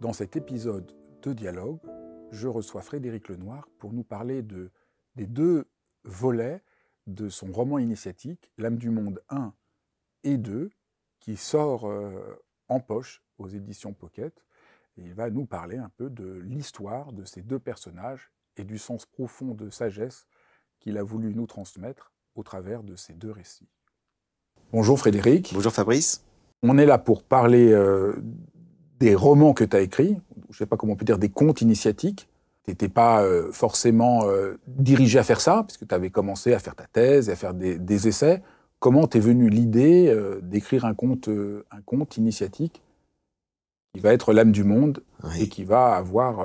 Dans cet épisode de dialogue, je reçois Frédéric Lenoir pour nous parler de, des deux volets de son roman initiatique, L'âme du monde 1 et 2, qui sort euh, en poche aux éditions Pocket. Et il va nous parler un peu de l'histoire de ces deux personnages et du sens profond de sagesse qu'il a voulu nous transmettre au travers de ces deux récits. Bonjour Frédéric. Bonjour Fabrice. On est là pour parler euh, des romans que tu as écrits, je ne sais pas comment on peut dire, des contes initiatiques. Tu n'étais pas euh, forcément euh, dirigé à faire ça, puisque tu avais commencé à faire ta thèse et à faire des, essais. Comment t'es venue l'idée euh, d'écrire un conte, un conte initiatique qui va être l'âme du monde et qui va avoir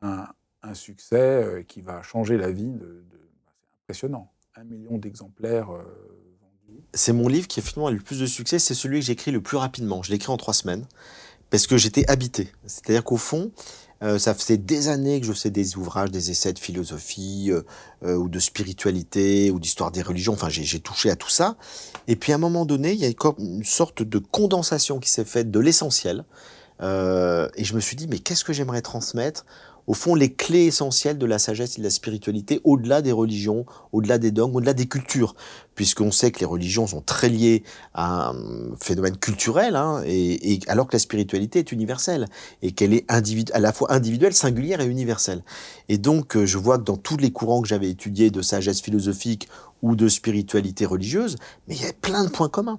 un, succès qui va changer la vie de, c'est impressionnant. Un million d'exemplaires vendus. C'est mon livre qui a finalement eu le plus de succès, c'est celui que j'ai écrit le plus rapidement. Je l'ai écrit en trois semaines parce que j'étais habité. C'est-à-dire qu'au fond, euh, ça faisait des années que je faisais des ouvrages, des essais de philosophie euh, euh, ou de spiritualité ou d'histoire des religions. Enfin, j'ai touché à tout ça. Et puis à un moment donné, il y a une sorte de condensation qui s'est faite de l'essentiel. et je me suis dit, mais qu'est-ce que j'aimerais transmettre au fond les clés essentielles de la sagesse et de la spiritualité au-delà des religions, au-delà des dogmes, au-delà des cultures, puisqu'on sait que les religions sont très liées à un phénomène culturel, hein, et, alors que la spiritualité est universelle et qu'elle est à la fois individuelle, singulière et universelle. Et donc, euh, je vois que dans tous les courants que j'avais étudiés de sagesse philosophique ou de spiritualité religieuse, il y a plein de points communs.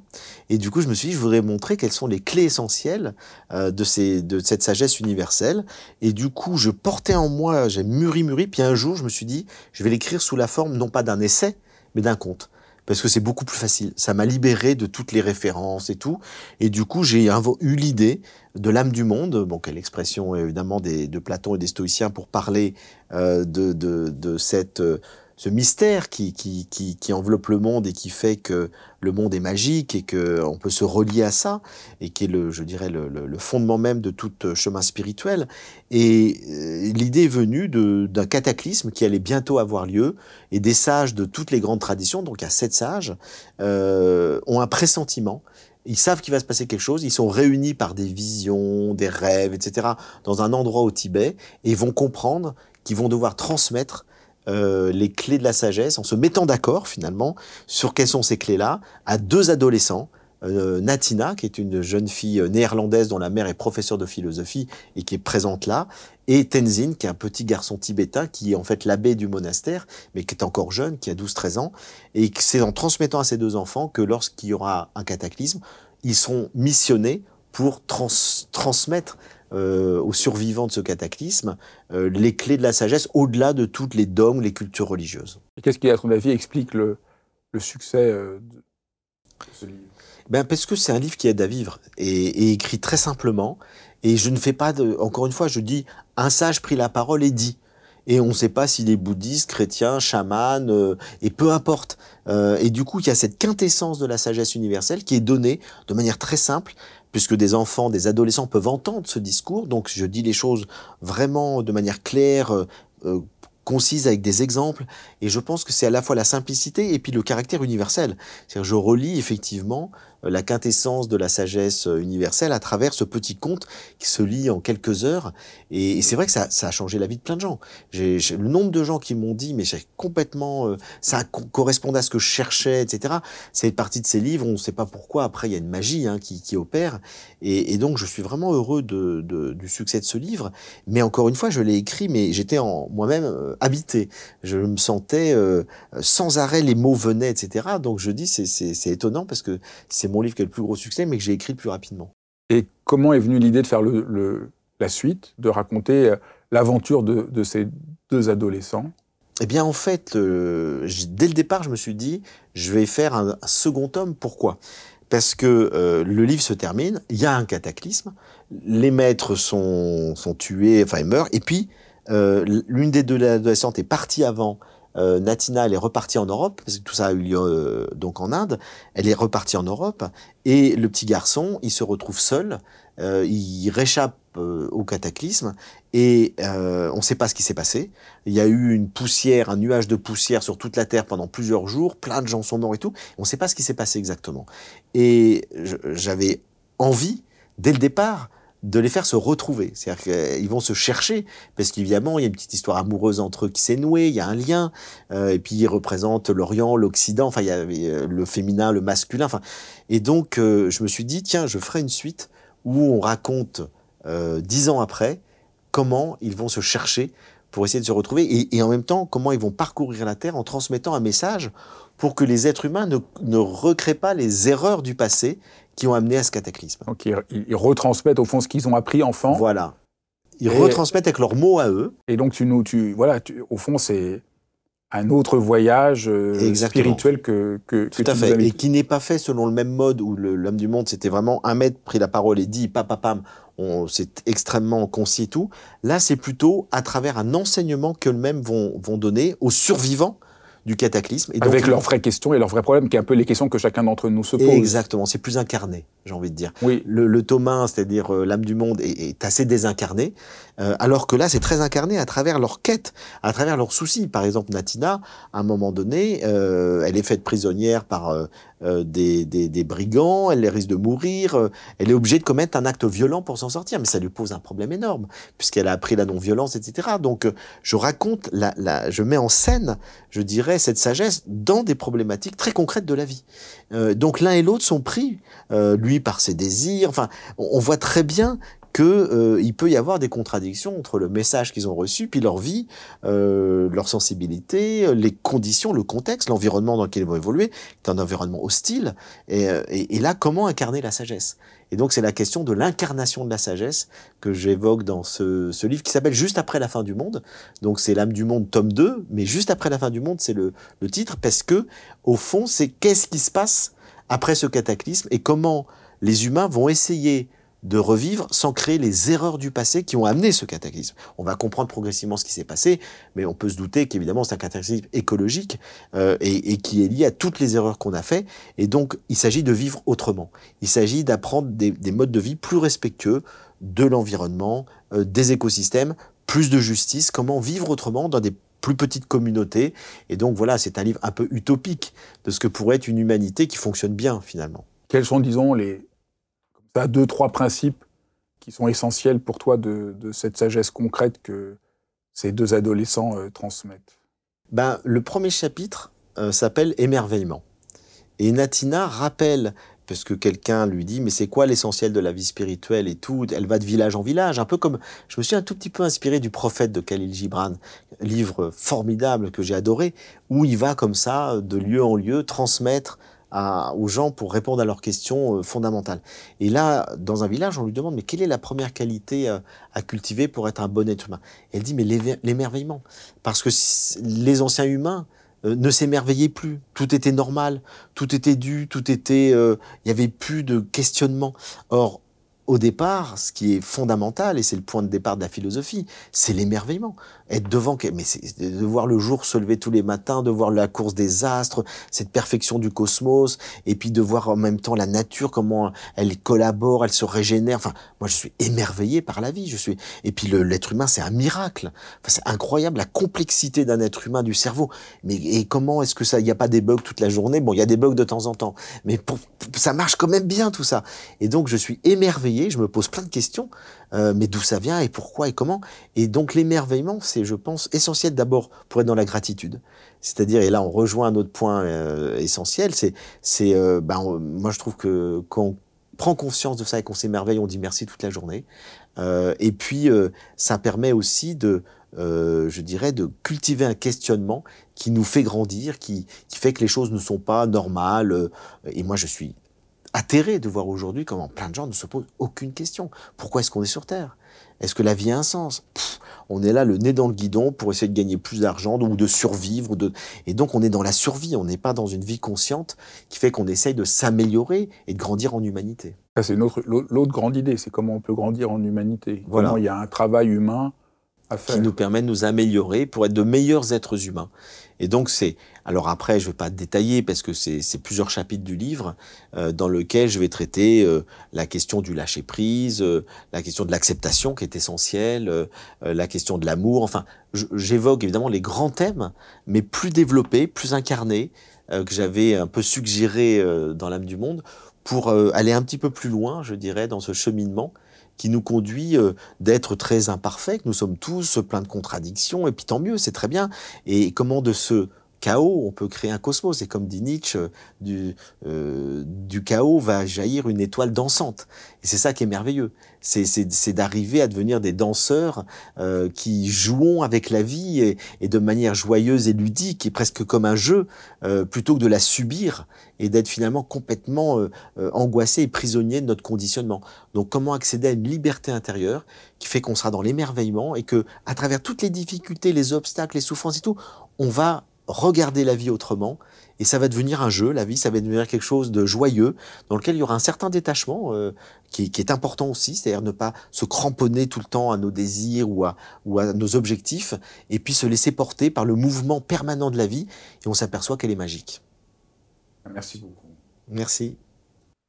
Et du coup, je me suis dit, je voudrais montrer quelles sont les clés essentielles euh, de, de cette sagesse universelle. Et du coup, je portais en moi, j'ai mûri, mûri, puis un jour, je me suis dit, je vais l'écrire sous la forme non pas d'un essai, mais d'un conte parce que c'est beaucoup plus facile. Ça m'a libéré de toutes les références et tout. Et du coup, j'ai eu l'idée de l'âme du monde, bon, quelle expression évidemment des, de Platon et des stoïciens pour parler euh, de, de, de, cette euh, ce mystère qui, qui, qui, qui, enveloppe le monde et qui fait que le monde est magique et que on peut se relier à ça et qui est le, je dirais, le, le, fondement même de tout euh, chemin spirituel. Et euh, l'idée est venue d'un cataclysme qui allait bientôt avoir lieu et des sages de toutes les grandes traditions, donc a sept sages, euh, ont un pressentiment ils savent qu'il va se passer quelque chose, ils sont réunis par des visions, des rêves, etc., dans un endroit au Tibet, et vont comprendre qu'ils vont devoir transmettre euh, les clés de la sagesse en se mettant d'accord finalement sur quelles sont ces clés-là à deux adolescents. Euh, Natina, qui est une jeune fille euh, néerlandaise dont la mère est professeure de philosophie et qui est présente là, et Tenzin, qui est un petit garçon tibétain qui est en fait l'abbé du monastère, mais qui est encore jeune, qui a 12-13 ans, et c'est en transmettant à ces deux enfants que lorsqu'il y aura un cataclysme, ils seront missionnés pour transmettre euh, aux survivants de ce cataclysme euh, les clés de la sagesse au-delà de toutes les dogmes, les cultures religieuses. Qu'est-ce qui, à ton avis, explique le, succès euh, de ce livre? Ben parce que c'est un livre qui aide à vivre et, écrit très simplement. Et je ne fais pas de, encore une fois, je dis un sage prit la parole et dit. Et on ne sait pas s'il est bouddhiste, chrétien, chaman, et peu importe. et du coup, il y a cette quintessence de la sagesse universelle qui est donnée de manière très simple puisque des enfants, des adolescents peuvent entendre ce discours. Donc je dis les choses vraiment de manière claire, euh, euh, concise avec des exemples. Et je pense que c'est à la fois la simplicité et puis le caractère universel. C'est-à-dire je relis effectivement la quintessence de la sagesse universelle à travers ce petit conte qui se lit en quelques heures. Et, c'est vrai que ça, ça, a changé la vie de plein de gens. J'ai, le nombre de gens qui m'ont dit, mais c'est complètement, euh, ça correspondait à ce que je cherchais, etc. C'est partie de ces livres, on ne sait pas pourquoi. Après, il y a une magie hein, qui, qui, opère. Et, et, donc, je suis vraiment heureux de, de, du succès de ce livre. Mais encore une fois, je l'ai écrit, mais j'étais en moi-même euh, habité. Je me sentais euh, sans arrêt, les mots venaient, etc. Donc, je dis, c'est étonnant parce que c'est mon livre qui a le plus gros succès, mais que j'ai écrit le plus rapidement. Et comment est venue l'idée de faire le, la suite, de raconter euh, l'aventure de, ces deux adolescents? Eh bien, en fait, dès le départ, je me suis dit, je vais faire un, second tome. Pourquoi? Parce que euh, le livre se termine, il y a un cataclysme, les maîtres sont, sont tués, enfin, ils meurent, et puis euh, l'une des deux adolescentes est partie avant euh, Natina, elle est repartie en Europe, parce que tout ça a eu lieu euh, donc en Inde. Elle est repartie en Europe, et le petit garçon, il se retrouve seul, euh, il réchappe au cataclysme, et on ne sait pas ce qui s'est passé. Il y a eu une poussière, un nuage de poussière sur toute la Terre pendant plusieurs jours, plein de gens sont morts et tout. On ne sait pas ce qui s'est passé exactement. Et j'avais envie, dès le départ, de les faire se retrouver. C'est-à-dire qu'ils vont se chercher, parce qu'évidemment, il y a une petite histoire amoureuse entre eux qui s'est nouée, il y a un lien, euh, et puis ils représentent l'Orient, l'Occident, enfin, il y a euh, le féminin, le masculin, enfin. Et donc, euh, je me suis dit, tiens, je ferai une suite où on raconte, dix ans après, comment ils vont se chercher pour essayer de se retrouver, et, et, en même temps, comment ils vont parcourir la Terre en transmettant un message pour que les êtres humains ne, ne recréent pas les erreurs du passé qui ont amené à ce cataclysme. Donc ils, retransmettent au fond ce qu'ils ont appris enfant. Voilà. Ils retransmettent avec leurs mots à eux. Et donc tu nous, tu voilà, au fond c'est un autre voyage euh, spirituel que, que tout à fait et qui n'est pas fait selon le même mode où l'homme du monde c'était vraiment un maître pris la parole et dit pam pam c'est extrêmement concis et tout. Là c'est plutôt à travers un enseignement que eux-mêmes vont vont donner aux survivants du cataclysme. Et Avec leurs vraies questions et leurs vrais problèmes, qui est un peu les questions que chacun d'entre nous se pose. Exactement, c'est plus incarné, j'ai envie de dire. Oui. Le, le Thomas, c'est-à-dire euh, l'âme du monde, est, assez désincarné, euh, alors que là, c'est très incarné à travers leurs quêtes, à travers leurs soucis. Par exemple, Natina, à un moment donné, euh, elle est faite prisonnière par des, des, des, brigands, elle risque de mourir, elle est obligée de commettre un acte violent pour s'en sortir, mais ça lui pose un problème énorme, puisqu'elle a appris la non-violence, etc. Donc, je raconte, la, la, je mets en scène, je dirais, cette sagesse dans des problématiques très concrètes de la vie. Euh, donc l'un et l'autre sont pris, euh, lui par ses désirs. Enfin, on, voit très bien que euh, il peut y avoir des contradictions entre le message qu'ils ont reçu, puis leur vie, leur sensibilité, les conditions, le contexte, l'environnement dans lequel ils vont évoluer, c'est un environnement hostile. Et, et, et là, comment incarner la sagesse? Et donc c'est la question de l'incarnation de la sagesse que j'évoque dans ce, ce, livre qui s'appelle Juste après la fin du monde. Donc c'est l'âme du monde tome 2, mais Juste après la fin du monde, c'est le, le titre parce que au fond, c'est qu'est-ce qui se passe après ce cataclysme et comment les humains vont essayer de revivre sans créer les erreurs du passé qui ont amené ce cataclysme. On va comprendre progressivement ce qui s'est passé, mais on peut se douter qu'évidemment c'est un cataclysme écologique euh, et, qui est lié à toutes les erreurs qu'on a fait. Et donc il s'agit de vivre autrement. Il s'agit d'apprendre des, des, modes de vie plus respectueux de l'environnement, euh, des écosystèmes, plus de justice, comment vivre autrement dans des plus petites communautés. Et donc voilà, c'est un livre un peu utopique de ce que pourrait être une humanité qui fonctionne bien finalement. Quels sont, disons, les, as deux, trois principes qui sont essentiels pour toi de, cette sagesse concrète que ces deux adolescents euh, transmettent ben, Le premier chapitre euh, s'appelle Émerveillement. Et Natina rappelle, parce que quelqu'un lui dit, mais c'est quoi l'essentiel de la vie spirituelle et tout Elle va de village en village, un peu comme, je me suis un tout petit peu inspiré du prophète de Khalil Gibran, livre formidable que j'ai adoré, où il va comme ça, de lieu en lieu, transmettre aux gens pour répondre à leurs questions euh, fondamentales. Et là, dans un village, on lui demande, mais quelle est la première qualité euh, à cultiver pour être un bon être humain? Elle dit, mais l'émerveillement. Parce que les anciens humains euh, ne s'émerveillaient plus. Tout était normal, tout était dû, tout était... Il n'y avait plus de questionnement. Or, au départ, ce qui est fondamental, et c'est le point de départ de la philosophie, c'est l'émerveillement. Être devant, mais de voir le jour se lever tous les matins, de voir la course des astres, cette perfection du cosmos, et puis de voir en même temps la nature, comment elle collabore, elle se régénère. Enfin, moi, je suis émerveillé par la vie. Je suis, et puis l'être humain, c'est un miracle. C'est incroyable la complexité d'un être humain, du cerveau. Mais et comment est-ce que ça, il n'y a pas des bugs toute la journée? Bon, il y a des bugs de temps en temps, mais ça marche quand même bien tout ça. Et donc, je suis émerveillé je me pose plein de questions, euh, mais d'où ça vient et pourquoi et comment? Et donc l'émerveillement, c'est, je pense, essentiel d'abord pour être dans la gratitude. C'est-à-dire, et là on rejoint un autre point euh, essentiel, c'est, c'est, euh, ben, moi je trouve que quand on prend conscience de ça et qu'on s'émerveille, on dit merci toute la journée. et puis ça permet aussi de, je dirais, de cultiver un questionnement qui nous fait grandir, qui, qui fait que les choses ne sont pas normales. et moi, je suis atterré de voir aujourd'hui comment plein de gens ne se posent aucune question. Pourquoi est-ce qu'on est sur Terre? Est-ce que la vie a un sens? On est là, le nez dans le guidon, pour essayer de gagner plus d'argent ou de survivre. De... Et donc on est dans la survie, on n'est pas dans une vie consciente qui fait qu'on essaye de s'améliorer et de grandir en humanité. c'est l'autre grande idée, c'est comment on peut grandir en humanité. Voilà. Comment il y a un travail humain. Qui nous permet de nous améliorer pour être de meilleurs êtres humains. Et donc c'est, alors après je ne vais pas détailler parce que c'est plusieurs chapitres du livre euh, dans lequel je vais traiter euh, la question du lâcher prise, euh, la question de l'acceptation qui est essentielle, la question de l'amour. Enfin, j'évoque évidemment les grands thèmes, mais plus développés, plus incarnés, que j'avais un peu suggéré dans l'âme du monde pour aller un petit peu plus loin, je dirais, dans ce cheminement qui nous conduit d'être très imparfaits, nous sommes tous pleins de contradictions, et puis tant mieux, c'est très bien. Et comment de ce chaos, on peut créer un cosmos. Et comme dit Nietzsche, du, euh, du chaos va jaillir une étoile dansante. Et c'est ça qui est merveilleux. C'est d'arriver à devenir des danseurs euh, qui jouons avec la vie et, et, de manière joyeuse et ludique, et presque comme un jeu, euh, plutôt que de la subir et d'être finalement complètement euh, euh, angoissé et prisonnier de notre conditionnement. Donc comment accéder à une liberté intérieure qui fait qu'on sera dans l'émerveillement et que à travers toutes les difficultés, les obstacles, les souffrances et tout, on va regarder la vie autrement, et ça va devenir un jeu, la vie, ça va devenir quelque chose de joyeux, dans lequel il y aura un certain détachement euh, qui, est important aussi, c'est-à-dire ne pas se cramponner tout le temps à nos désirs ou à, ou à nos objectifs, et puis se laisser porter par le mouvement permanent de la vie, et on s'aperçoit qu'elle est magique. Merci beaucoup. Merci.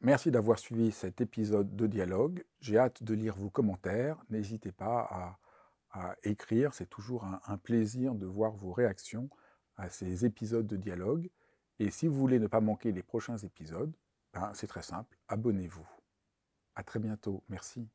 Merci d'avoir suivi cet épisode de dialogue. J'ai hâte de lire vos commentaires. N'hésitez pas à, écrire, c'est toujours un plaisir de voir vos réactions à ces épisodes de dialogue. Et si vous voulez ne pas manquer les prochains épisodes, ben, c'est très simple, abonnez-vous. À très bientôt, merci.